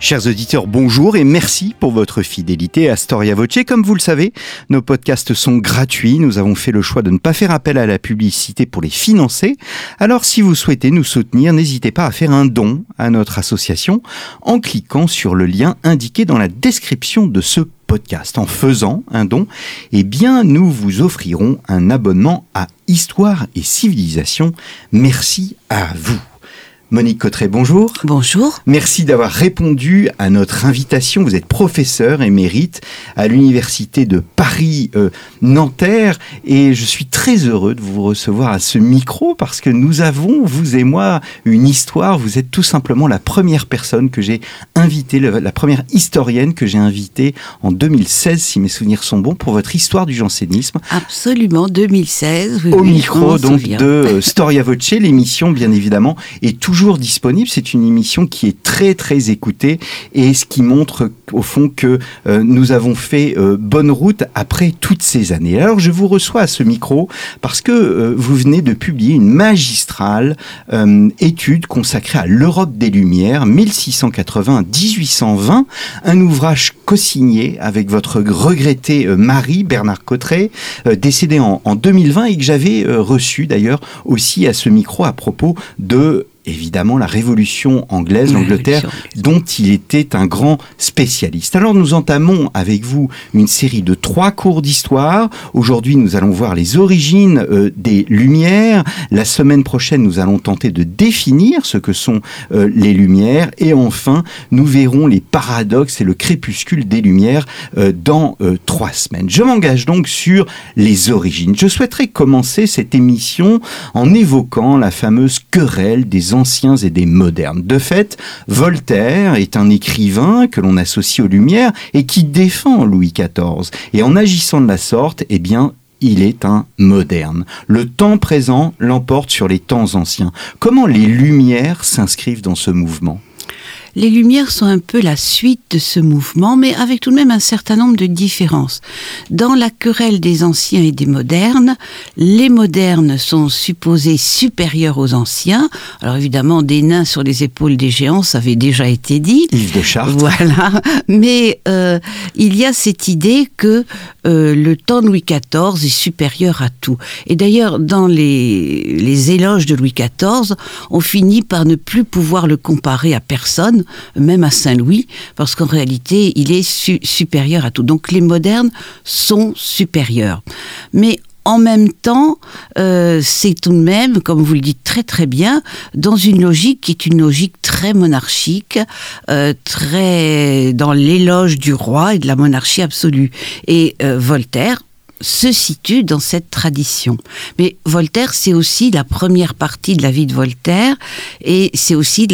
Chers auditeurs, bonjour et merci pour votre fidélité à Storia Voce. Comme vous le savez, nos podcasts sont gratuits. Nous avons fait le choix de ne pas faire appel à la publicité pour les financer. Alors si vous souhaitez nous soutenir, n'hésitez pas à faire un don à notre association en cliquant sur le lien indiqué dans la description de ce podcast. En faisant un don, eh bien, nous vous offrirons un abonnement à Histoire et Civilisation. Merci à vous. Monique Cotteret, bonjour. Bonjour. Merci d'avoir répondu à notre invitation. Vous êtes professeur émérite à l'université de Paris euh, Nanterre et je suis très heureux de vous recevoir à ce micro parce que nous avons, vous et moi, une histoire. Vous êtes tout simplement la première personne que j'ai invitée, la première historienne que j'ai invitée en 2016, si mes souvenirs sont bons, pour votre histoire du jansénisme. Absolument, 2016. Au micro donc de euh, Storia Voce, l'émission bien évidemment est toujours disponible. C'est une émission qui est très très écoutée et ce qui montre au fond que euh, nous avons fait euh, bonne route après toutes ces années. Alors je vous reçois à ce micro parce que euh, vous venez de publier une magistrale étude consacrée à l'Europe des Lumières 1680-1820, un ouvrage co-signé avec votre regretté mari Bernard Cotteret, décédé en, en 2020 et que j'avais reçu d'ailleurs aussi à ce micro à propos de évidemment la Révolution anglaise, l'Angleterre, dont il était un grand spécialiste. Alors nous entamons avec vous une série de trois cours d'histoire. Aujourd'hui, nous allons voir les origines euh, des Lumières. La semaine prochaine, nous allons tenter de définir ce que sont euh, les Lumières. Et enfin, nous verrons les paradoxes et le crépuscule des Lumières euh, dans trois semaines. Je m'engage donc sur les origines. Je souhaiterais commencer cette émission en évoquant la fameuse querelle des anciens et des modernes. De fait, Voltaire est un écrivain que l'on associe aux Lumières et qui défend Louis XIV. Et en agissant de la sorte, eh bien, il est un moderne. Le temps présent l'emporte sur les temps anciens. Comment les Lumières s'inscrivent dans ce mouvement? Les Lumières sont un peu la suite de ce mouvement, mais avec tout de même un certain nombre de différences. Dans la querelle des anciens et des modernes, les modernes sont supposés supérieurs aux anciens. Alors évidemment, des nains sur les épaules des géants, ça avait déjà été dit. De Chartres. Voilà. Mais euh, il y a cette idée que euh, le temps de Louis XIV est supérieur à tout. Et d'ailleurs, dans les, les éloges de Louis XIV, on finit par ne plus pouvoir le comparer à personne même à Saint-Louis, parce qu'en réalité, il est supérieur à tout. Donc les modernes sont supérieurs. Mais en même temps, euh, c'est tout de même, comme vous le dites très très bien, dans une logique qui est une logique très monarchique, euh, très dans l'éloge du roi et de la monarchie absolue. Et euh, Voltaire, se situe dans cette tradition. Mais Voltaire, c'est aussi la première partie de la vie de Voltaire, et c'est aussi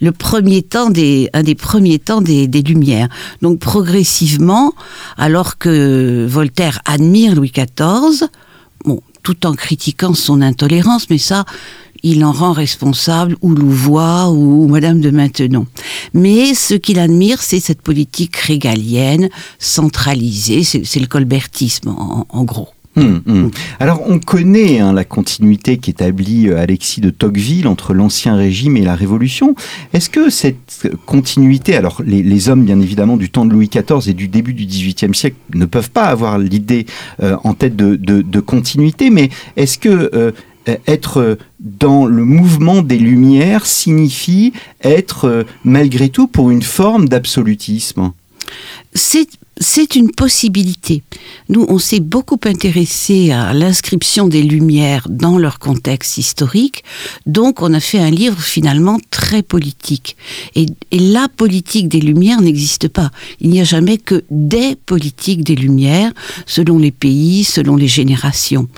le premier temps des, un des premiers temps des, des Lumières. Donc progressivement, alors que Voltaire admire Louis XIV, bon, tout en critiquant son intolérance, mais ça, il en rend responsable ou Louvois ou Madame de Maintenon. Mais ce qu'il admire, c'est cette politique régalienne, centralisée, c'est le colbertisme en, gros. Hum, hum. Alors on connaît hein, la continuité qu'établit euh, Alexis de Tocqueville entre l'ancien régime et la Révolution. Est-ce que cette continuité, alors les, hommes bien évidemment du temps de Louis XIV et du début du XVIIIe siècle ne peuvent pas avoir l'idée euh, en tête de, continuité, mais est-ce que euh, être dans le mouvement des Lumières signifie être euh, malgré tout pour une forme d'absolutisme c'est une possibilité. Nous, on s'est beaucoup intéressé à l'inscription des Lumières dans leur contexte historique, donc on a fait un livre finalement très politique. Et, et la politique des Lumières n'existe pas. Il n'y a jamais que des politiques des Lumières, selon les pays, selon les générations.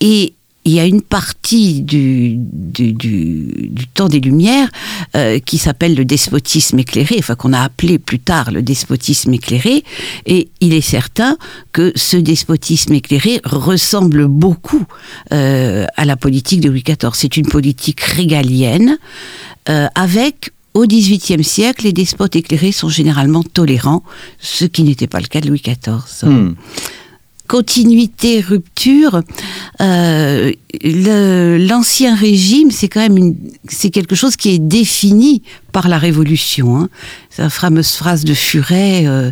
Et il y a une partie du, du, du, temps des Lumières euh, qui s'appelle le despotisme éclairé, enfin qu'on a appelé plus tard le despotisme éclairé, et il est certain que ce despotisme éclairé ressemble beaucoup euh, à la politique de Louis XIV. C'est une politique régalienne euh, avec au XVIIIe siècle, les despotes éclairés sont généralement tolérants, ce qui n'était pas le cas de Louis XIV. Continuité, rupture, euh, l'ancien régime, c'est quand même c'est quelque chose qui est défini par la Révolution. Hein. La fameuse phrase de Furet euh,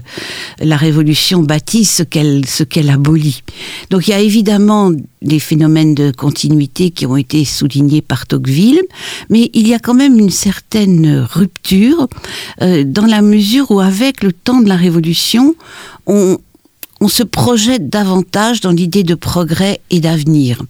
la Révolution bâtit ce qu'elle ce qu'elle abolit. Donc il y a évidemment des phénomènes de continuité qui ont été soulignés par Tocqueville, mais il y a quand même une certaine rupture euh, dans la mesure où avec le temps de la Révolution, on on se projette davantage dans l'idée de progrès et d'avenir.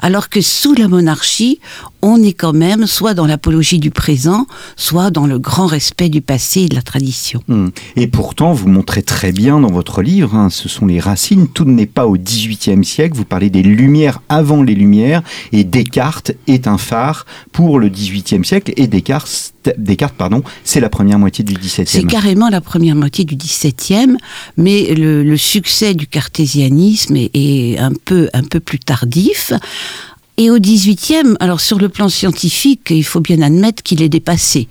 Alors que sous la monarchie, on est quand même soit dans l'apologie du présent, soit dans le grand respect du passé et de la tradition. Hmm. Et pourtant, vous montrez très bien dans votre livre, hein, ce sont les racines, tout n'est pas au XVIIIe siècle, vous parlez des Lumières avant les Lumières, et Descartes est un phare pour le XVIIIe siècle, et Descartes, Descartes pardon, c'est la première moitié du C'est XVIIe. carrément la première moitié du XVIIe, mais le, succès du cartésianisme est, est un peu un peu plus tardif. Et au XVIIIe, alors sur le plan scientifique, il faut bien admettre qu'il est dépassé,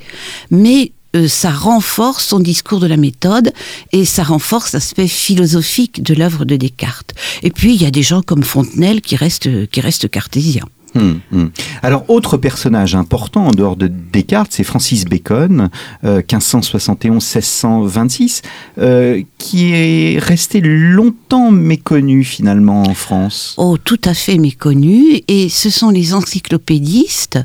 mais euh, ça renforce son discours de la méthode et ça renforce l'aspect philosophique de l'œuvre de Descartes. Et puis il y a des gens comme Fontenelle qui restent qui restent cartésiens. Hum, hum. Alors, autre personnage important en dehors de Descartes, c'est Francis Bacon, euh, 1571-1626, euh, qui est resté longtemps méconnu finalement en France. Oh, tout à fait méconnu. Et ce sont les encyclopédistes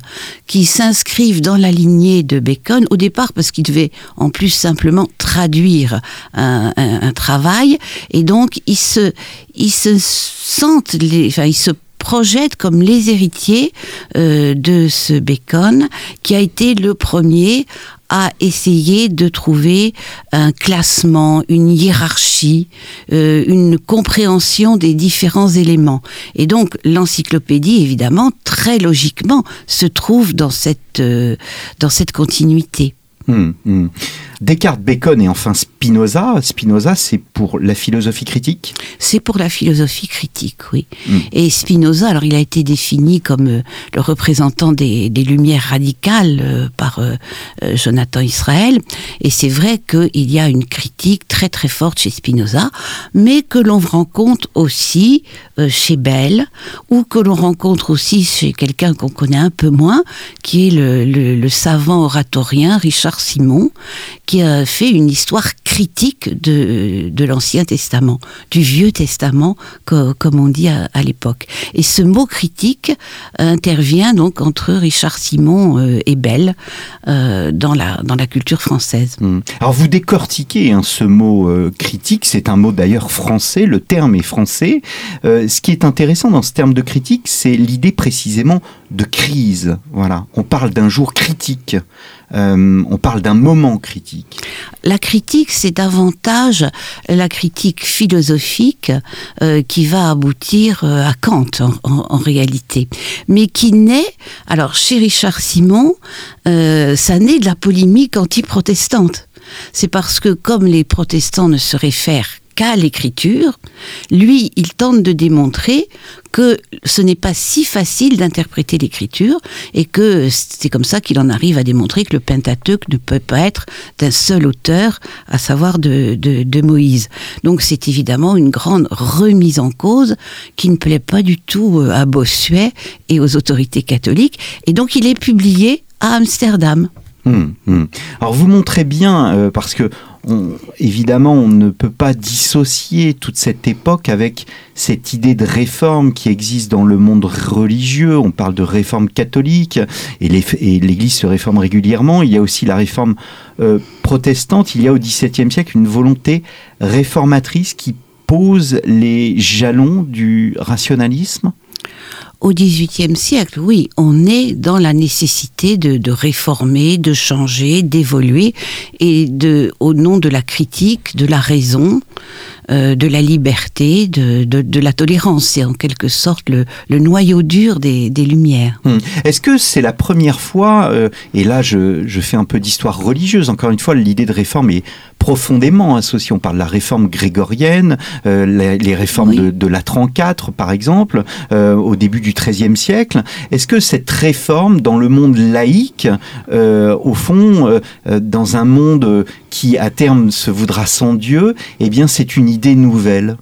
qui s'inscrivent dans la lignée de Bacon, au départ parce qu'ils devaient en plus simplement traduire un, un- un travail. Et donc, ils se, ils se sentent, les, enfin, ils se projettent comme les héritiers euh, de ce Bacon, qui a été le premier à essayer de trouver un classement, une hiérarchie, euh, une compréhension des différents éléments. Et donc l'encyclopédie, évidemment, très logiquement, se trouve dans cette, euh, dans cette continuité. Hum, hum. Descartes, Bacon et enfin Spinoza. Spinoza, c'est pour la philosophie critique? C'est pour la philosophie critique, oui. Mm. Et Spinoza, alors il a été défini comme euh, le représentant des, des Lumières radicales euh, par euh, Jonathan Israël. Et c'est vrai qu'il y a une critique très très forte chez Spinoza, mais que l'on rencontre aussi chez Bell, ou que l'on rencontre aussi chez quelqu'un qu'on connaît un peu moins, qui est le, le- le savant oratorien Richard Simon, qui a fait une histoire critique de, de l'Ancien Testament, du Vieux Testament, co- comme on dit à, l'époque. Et ce mot critique intervient donc entre Richard Simon euh, et Bell euh, dans, la, dans la culture française. Hum. Alors vous décortiquez hein, ce mot euh, critique, c'est un mot d'ailleurs français, le terme est français. Ce qui est intéressant dans ce terme de critique, c'est l'idée précisément de crise. Voilà, on parle d'un jour critique, Euh, on parle d'un moment critique. La critique, c'est davantage la critique philosophique euh, qui va aboutir euh, à Kant en, en- réalité, mais qui naît, alors chez Richard Simon, ça naît de la polémique anti-protestante. C'est parce que comme les protestants ne se réfèrent l'écriture, lui, il tente de démontrer que ce n'est pas si facile d'interpréter l'écriture et que c'est comme ça qu'il en arrive à démontrer que le Pentateuque ne peut pas être d'un seul auteur, à savoir de, de, Moïse. Donc c'est évidemment une grande remise en cause qui ne plaît pas du tout euh, à Bossuet et aux autorités catholiques. Et donc il est publié à Amsterdam. Hum, hum. Alors vous montrez bien, euh, parce que on- évidemment on ne peut pas dissocier toute cette époque avec cette idée de réforme qui existe dans le monde religieux. On parle de réforme catholique et l'Église se réforme régulièrement. Il y a aussi la réforme euh, protestante. Il y a au XVIIe siècle une volonté réformatrice qui pose les jalons du rationalisme. Au XVIIIe siècle, oui, on est dans la nécessité de, de réformer, de changer, d'évoluer, et de, au nom de la critique, de la raison, euh, de la liberté, de, de, de la tolérance. C'est en quelque sorte le, le noyau dur des, des Lumières. Hmm. Est-ce que c'est la première fois, euh, et là je, je fais un peu d'histoire religieuse, encore une fois l'idée de réforme est profondément associée. On parle de la réforme grégorienne, euh, les, les réformes Oui. de, de la 34 par exemple, au début du XIIIe siècle. Est-ce que cette réforme dans le monde laïque, au fond, dans un monde qui à terme se voudra sans Dieu, eh bien c'est une idée nouvelle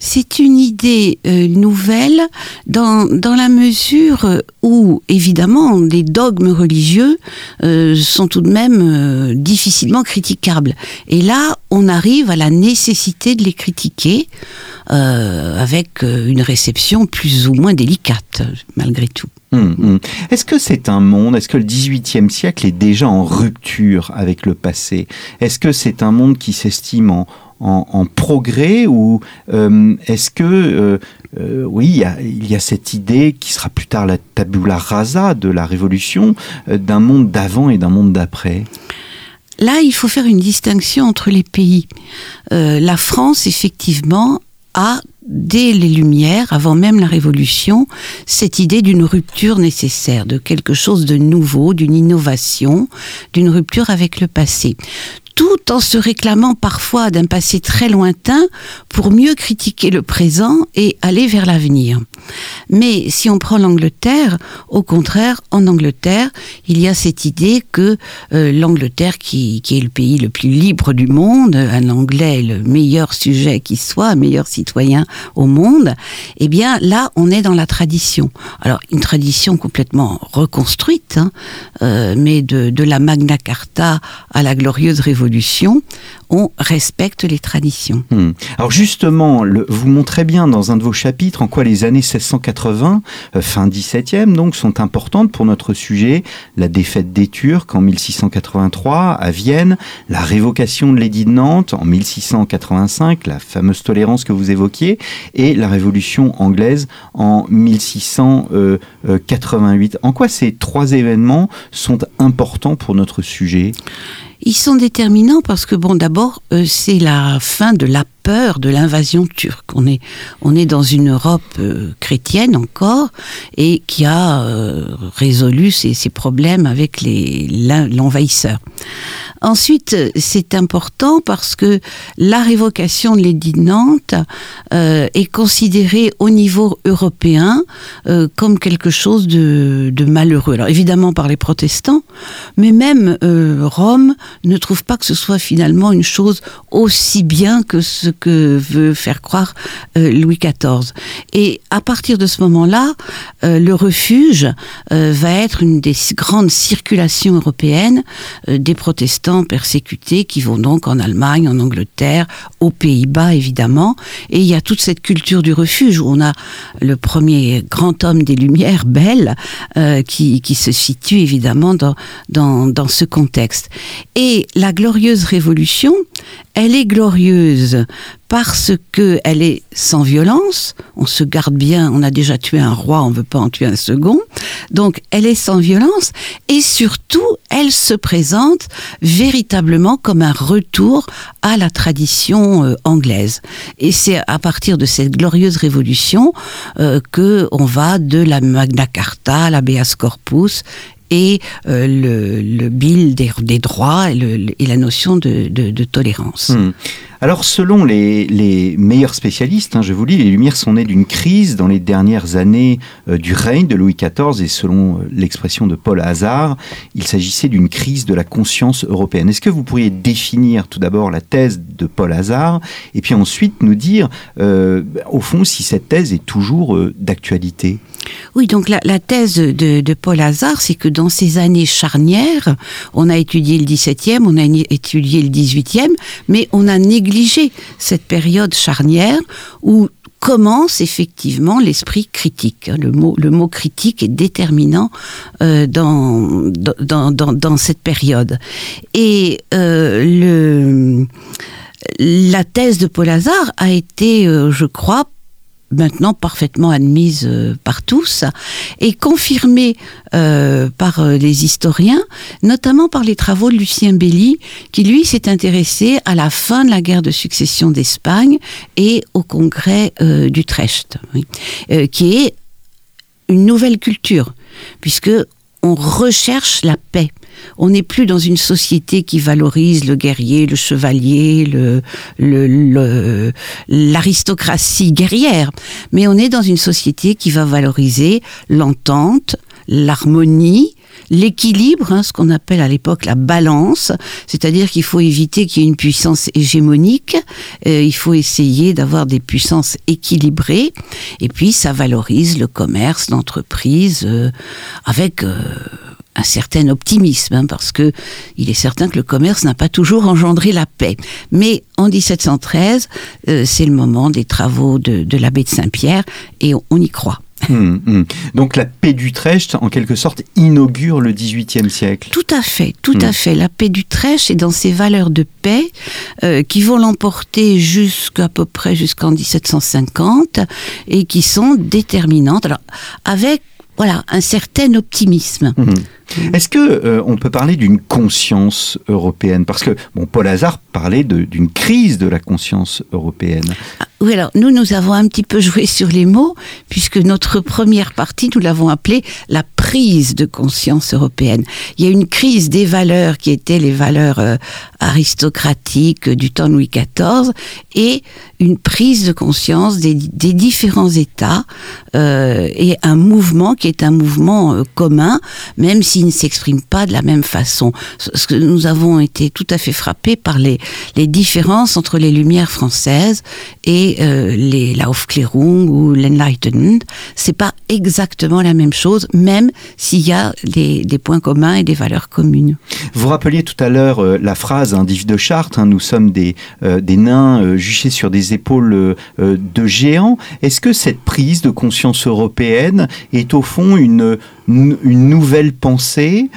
C'est une idée euh, nouvelle dans, la mesure où, évidemment, les dogmes religieux euh, sont tout de même euh, difficilement critiquables. Et là, on arrive à la nécessité de les critiquer euh, avec euh, une réception plus ou moins délicate, malgré tout. Hum, hum. Est-ce que c'est un monde, est-ce que le XVIIIe siècle est déjà en rupture avec le passé? Est-ce que c'est un monde qui s'estime en, en, en progrès ou euh, est-ce que, euh, euh, oui, il y, a, il y a cette idée qui sera plus tard la tabula rasa de la Révolution, d'un monde d'avant et d'un monde d'après? Là, il faut faire une distinction entre les pays. La France, effectivement, a, dès les Lumières, avant même la Révolution, cette idée d'une rupture nécessaire, de quelque chose de nouveau, d'une innovation, d'une rupture avec le passé. Tout en se réclamant parfois d'un passé très lointain pour mieux critiquer le présent et aller vers l'avenir. Mais si on prend l'Angleterre, au contraire, en Angleterre, il y a cette idée que euh, l'Angleterre, qui, est le pays le plus libre du monde, un Anglais le meilleur sujet qui soit, meilleur citoyen au monde, eh bien là, on est dans la tradition. Alors, une tradition complètement reconstruite, hein, euh, mais de la Magna Carta à la glorieuse Révolution, on respecte les traditions. Hmm. Alors justement, vous montrez bien dans un de vos chapitres en quoi les années 1680, euh, fin 17e donc, sont importantes pour notre sujet. La défaite des Turcs en 1683 à Vienne, la révocation de l'édit de Nantes en 1685, la fameuse tolérance que vous évoquiez, et la révolution anglaise en 1688. En quoi ces trois événements sont importants pour notre sujet? Ils sont déterminants parce que, bon, d'abord, euh, c'est la fin de la peur de l'invasion turque. On est, on est dans une Europe euh, chrétienne encore et qui a euh, résolu ses, ses problèmes avec l'envahisseur. Ensuite, c'est important parce que la révocation de l'édit de Nantes euh, est considérée au niveau européen comme quelque chose de, de malheureux. Alors évidemment par les protestants, mais même Rome ne trouve pas que ce soit finalement une chose aussi bien que ce que veut faire croire euh, Louis XIV. Et à partir de ce moment-là, euh, le refuge euh, va être une des grandes circulations européennes euh, des protestants persécutés qui vont donc en Allemagne, en Angleterre, aux Pays-Bas évidemment. Et il y a toute cette culture du refuge où on a le premier grand homme des Lumières, Belle, euh, qui, qui se situe évidemment dans, dans, dans ce contexte. Et la glorieuse révolution, elle est glorieuse parce que elle est sans violence. On se garde bien. On a déjà tué un roi, on veut pas en tuer un second. Donc, elle est sans violence et surtout, elle se présente véritablement comme un retour à la tradition euh, anglaise. Et c'est à partir de cette glorieuse révolution euh, que on va de la Magna Carta à l'Abeas Corpus et euh, le, le bill des, droits et, la notion de tolérance. Hmm. Alors, selon les, meilleurs spécialistes, hein, je vous lis, les Lumières sont nées d'une crise dans les dernières années euh, du règne de Louis XIV, et selon euh, l'expression de Paul Hazard, il s'agissait d'une crise de la conscience européenne. Est-ce que vous pourriez définir tout d'abord la thèse de Paul Hazard, et puis ensuite nous dire, euh, au fond, si cette thèse est toujours d'actualité? Oui, donc la, thèse de, Paul Hazard, c'est que dans ces années charnières, on a étudié le 17e, on a étudié le 18e, mais on a négligé cette période charnière où commence effectivement l'esprit critique. Le mot, le mot critique est déterminant euh, dans, dans, dans, dans cette période. Et euh, le, la thèse de Paul Hazard a été, euh, je crois, maintenant parfaitement admise euh, par tous et confirmée euh, par euh, les historiens, notamment par les travaux de Lucien Belli, qui lui s'est intéressé à la fin de la guerre de succession d'Espagne et au congrès d'Utrecht, qui est une nouvelle culture, puisque on recherche la paix. On n'est plus dans une société qui valorise le guerrier, le chevalier, le, l'aristocratie guerrière, mais on est dans une société qui va valoriser l'entente, l'harmonie, l'équilibre, hein, ce qu'on appelle à l'époque la balance, c'est-à-dire qu'il faut éviter qu'il y ait une puissance hégémonique, euh, il faut essayer d'avoir des puissances équilibrées, et puis ça valorise le commerce, l'entreprise, euh, avec... Euh, un certain optimisme, hein, parce que il est certain que le commerce n'a pas toujours engendré la paix. Mais en 1713, c'est le moment des travaux de, de l'abbé de Saint-Pierre, et on y croit. Hum, hum. Donc la paix d'Utrecht, en quelque sorte, inaugure le XVIIIe siècle. Tout à fait, tout à hum. fait. La paix d'Utrecht est dans ses valeurs de paix euh, qui vont l'emporter jusqu'à peu près jusqu'en 1750 et qui sont déterminantes. Alors avec voilà un certain optimisme. Est-ce que euh, on peut parler d'une conscience européenne? Parce que bon, Paul Hazard parlait d'une crise de la conscience européenne. Ah, oui, alors nous, nous avons un petit peu joué sur les mots, puisque notre première partie, nous l'avons appelée la prise de conscience européenne. Il y a une crise des valeurs qui étaient les valeurs euh, aristocratiques du temps Louis XIV, et une prise de conscience des, des différents États, euh, et un mouvement qui est un mouvement euh, commun, même ne s'exprime pas de la même façon. Ce que nous avons été tout à fait frappés par les, les différences entre les Lumières françaises et euh, les, ou l'Enlightenment, c'est pas exactement la même chose, même s'il y a des, points communs et des valeurs communes. Vous rappeliez tout à l'heure euh, la phrase hein, d'Yves de Chartres, hein, nous sommes des, euh, des nains juchés sur des épaules de géants. Est-ce que cette prise de conscience européenne est au fond une, une nouvelle pensée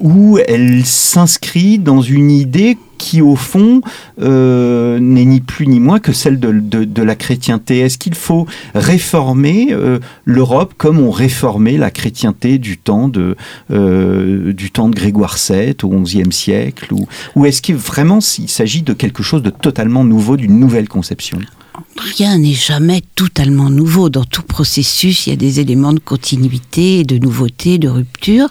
où elle s'inscrit dans une idée qui au fond euh, n'est ni plus ni moins que celle de, la chrétienté. Est-ce qu'il faut réformer euh, l'Europe comme on réformait la chrétienté du temps de, euh, du temps de Grégoire VII au XIe siècle Ou, ou est-ce qu'il vraiment il s'agit de quelque chose de totalement nouveau, d'une nouvelle conception? Rien n'est jamais totalement nouveau. Dans tout processus, il y a des éléments de continuité, de nouveauté, de rupture.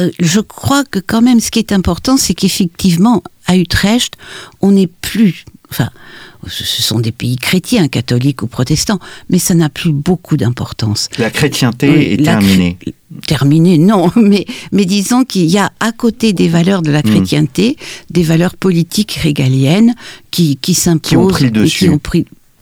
Euh, je crois que quand même ce qui est important, c'est qu'effectivement, à Utrecht, on n'est plus... Enfin, ce sont des pays chrétiens, catholiques ou protestants, mais ça n'a plus beaucoup d'importance. La chrétienté est terminée. Terminée, non, mais, mais disons qu'il y a à côté des valeurs de la hmm. chrétienté, des valeurs politiques régaliennes qui, qui s'imposent. Qui ont pris le dessus.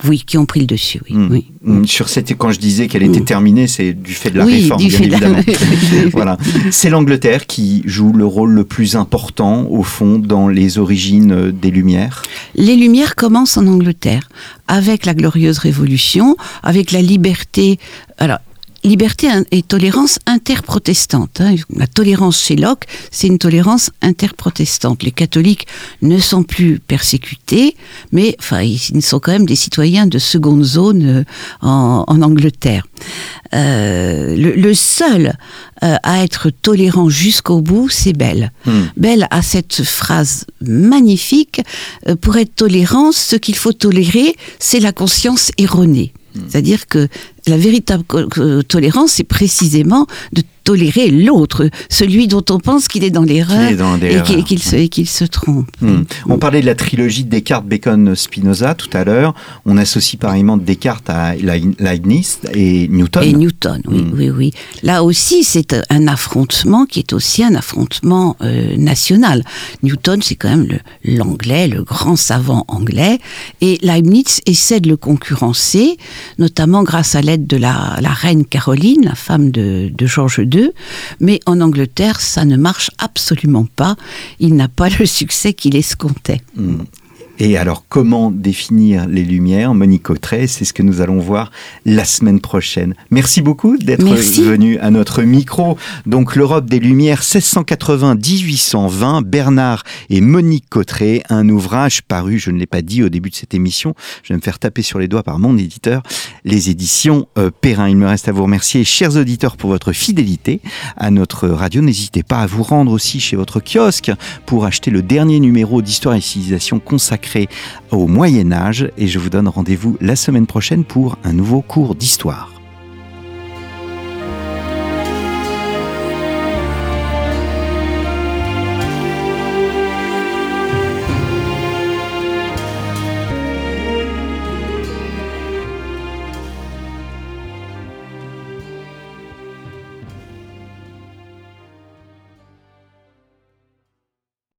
Oui, qui ont pris le dessus. Oui, hmm. oui. Hmm. Sur cette, quand je disais qu'elle était hmm. terminée, c'est du fait de la réforme, bien évidemment. voilà. C'est l'Angleterre qui joue le rôle le plus important, au fond, dans les origines euh, des Lumières. Les Lumières commencent en Angleterre, avec la glorieuse Révolution, avec la liberté. Alors, liberté et tolérance interprotestante. Hein. La tolérance chez Locke, c'est une tolérance interprotestante. Les catholiques ne sont plus persécutés, mais enfin, ils sont quand même des citoyens de seconde zone euh, en, Angleterre. Euh, le, seul euh, à être tolérant jusqu'au bout, c'est Belle. Hmm. Belle a cette phrase magnifique pour être tolérant, ce qu'il faut tolérer, c'est la conscience erronée. Hmm. C'est-à-dire que la véritable tolérance, c'est précisément de tolérer l'autre, celui dont on pense qu'il est dans l'erreur et qu'il se, se, trompe. Hmm. On parlait de la trilogie Descartes, Bacon, Spinoza tout à l'heure. On associe pareillement Descartes à Leibniz et Newton. Et Newton, oui, hmm. oui, oui. Là aussi, c'est un affrontement qui est aussi un affrontement euh, national. Newton, c'est quand même l'anglais, le, grand savant anglais, et Leibniz essaie de le concurrencer, notamment grâce à l'aide de la, reine Caroline, la femme de, de Georges Mais en Angleterre, ça ne marche absolument pas. Il n'a pas le succès qu'il escomptait. Hmm. Et alors, comment définir les lumières Monique Autrey, c'est ce que nous allons voir la semaine prochaine. Merci beaucoup d'être venu à notre micro. Donc, l'Europe des Lumières 1680-1820, Bernard et Monique Cotteret, un ouvrage paru, je ne l'ai pas dit au début de cette émission, je vais me faire taper sur les doigts par mon éditeur, les éditions euh, Perrin. Il me reste à vous remercier, chers auditeurs, pour votre fidélité à notre radio. N'hésitez pas à vous rendre aussi chez votre kiosque pour acheter le dernier numéro d'Histoire et Civilisation consacré au Moyen Âge et je vous donne rendez-vous la semaine prochaine pour un nouveau cours d'histoire.